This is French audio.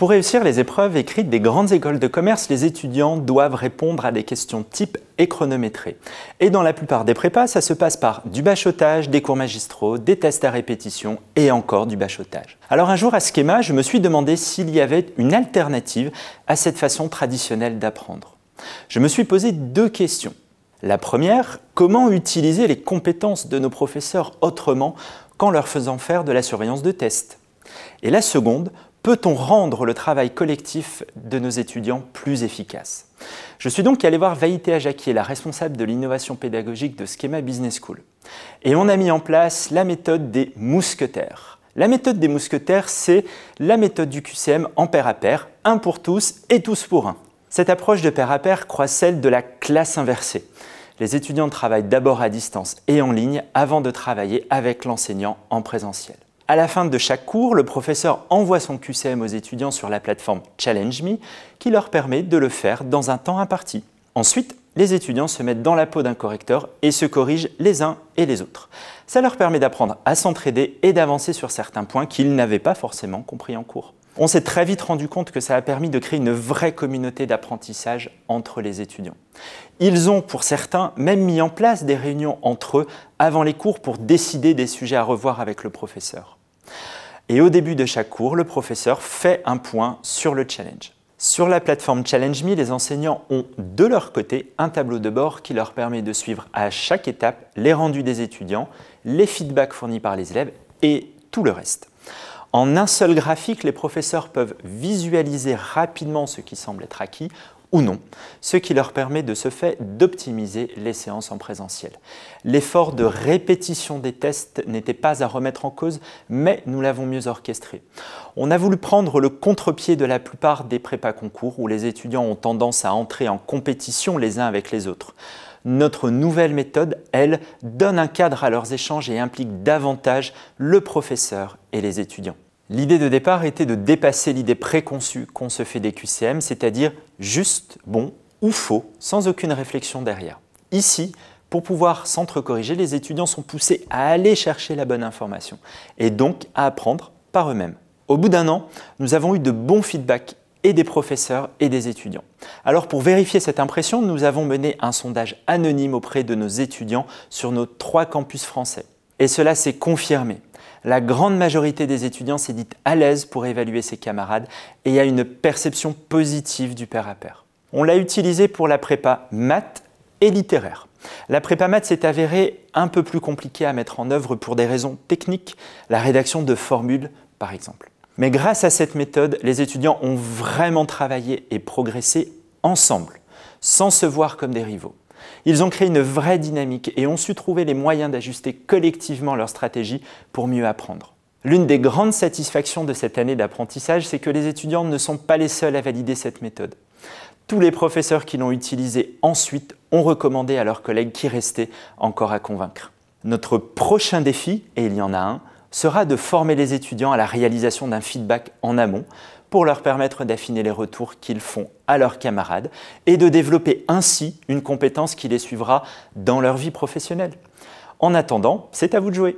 Pour réussir les épreuves écrites des grandes écoles de commerce, les étudiants doivent répondre à des questions type et chronométrées. Et dans la plupart des prépas, ça se passe par du bachotage, des cours magistraux, des tests à répétition et encore du bachotage. Alors un jour à Schema, je me suis demandé s'il y avait une alternative à cette façon traditionnelle d'apprendre. Je me suis posé deux questions. La première, comment utiliser les compétences de nos professeurs autrement qu'en leur faisant faire de la surveillance de tests? Et la seconde, peut-on rendre le travail collectif de nos étudiants plus efficace? Je suis donc allé voir Vaïté Ajakier, la responsable de l'innovation pédagogique de Schema Business School. Et on a mis en place la méthode des mousquetaires. La méthode des mousquetaires, c'est la méthode du QCM en pair à pair, un pour tous et tous pour un. Cette approche de pair à pair croit celle de la classe inversée. Les étudiants travaillent d'abord à distance et en ligne avant de travailler avec l'enseignant en présentiel. À la fin de chaque cours, le professeur envoie son QCM aux étudiants sur la plateforme Challenge Me qui leur permet de le faire dans un temps imparti. Ensuite, les étudiants se mettent dans la peau d'un correcteur et se corrigent les uns et les autres. Ça leur permet d'apprendre à s'entraider et d'avancer sur certains points qu'ils n'avaient pas forcément compris en cours. On s'est très vite rendu compte que ça a permis de créer une vraie communauté d'apprentissage entre les étudiants. Ils ont, pour certains, même mis en place des réunions entre eux avant les cours pour décider des sujets à revoir avec le professeur. Et au début de chaque cours, le professeur fait un point sur le challenge. Sur la plateforme Challenge Me, les enseignants ont de leur côté un tableau de bord qui leur permet de suivre à chaque étape les rendus des étudiants, les feedbacks fournis par les élèves et tout le reste. En un seul graphique, les professeurs peuvent visualiser rapidement ce qui semble être acquis ou non, ce qui leur permet de ce fait d'optimiser les séances en présentiel. L'effort de répétition des tests n'était pas à remettre en cause, mais nous l'avons mieux orchestré. On a voulu prendre le contre-pied de la plupart des prépas concours où les étudiants ont tendance à entrer en compétition les uns avec les autres. Notre nouvelle méthode, elle, donne un cadre à leurs échanges et implique davantage le professeur et les étudiants. L'idée de départ était de dépasser l'idée préconçue qu'on se fait des QCM, c'est-à-dire juste, bon ou faux, sans aucune réflexion derrière. Ici, pour pouvoir s'entre-corriger, les étudiants sont poussés à aller chercher la bonne information et donc à apprendre par eux-mêmes. Au bout d'un an, nous avons eu de bons feedbacks et des professeurs et des étudiants. Alors pour vérifier cette impression, nous avons mené un sondage anonyme auprès de nos étudiants sur nos trois campus français. Et cela s'est confirmé. La grande majorité des étudiants s'est dite à l'aise pour évaluer ses camarades et a une perception positive du pair à pair. On l'a utilisé pour la prépa maths et littéraire. La prépa maths s'est avérée un peu plus compliquée à mettre en œuvre pour des raisons techniques, la rédaction de formules par exemple. Mais grâce à cette méthode, les étudiants ont vraiment travaillé et progressé ensemble, sans se voir comme des rivaux. Ils ont créé une vraie dynamique et ont su trouver les moyens d'ajuster collectivement leur stratégie pour mieux apprendre. L'une des grandes satisfactions de cette année d'apprentissage, c'est que les étudiants ne sont pas les seuls à valider cette méthode. Tous les professeurs qui l'ont utilisée ensuite ont recommandé à leurs collègues qui restaient encore à convaincre. Notre prochain défi, et il y en a un, sera de former les étudiants à la réalisation d'un feedback en amont pour leur permettre d'affiner les retours qu'ils font à leurs camarades et de développer ainsi une compétence qui les suivra dans leur vie professionnelle. En attendant, c'est à vous de jouer.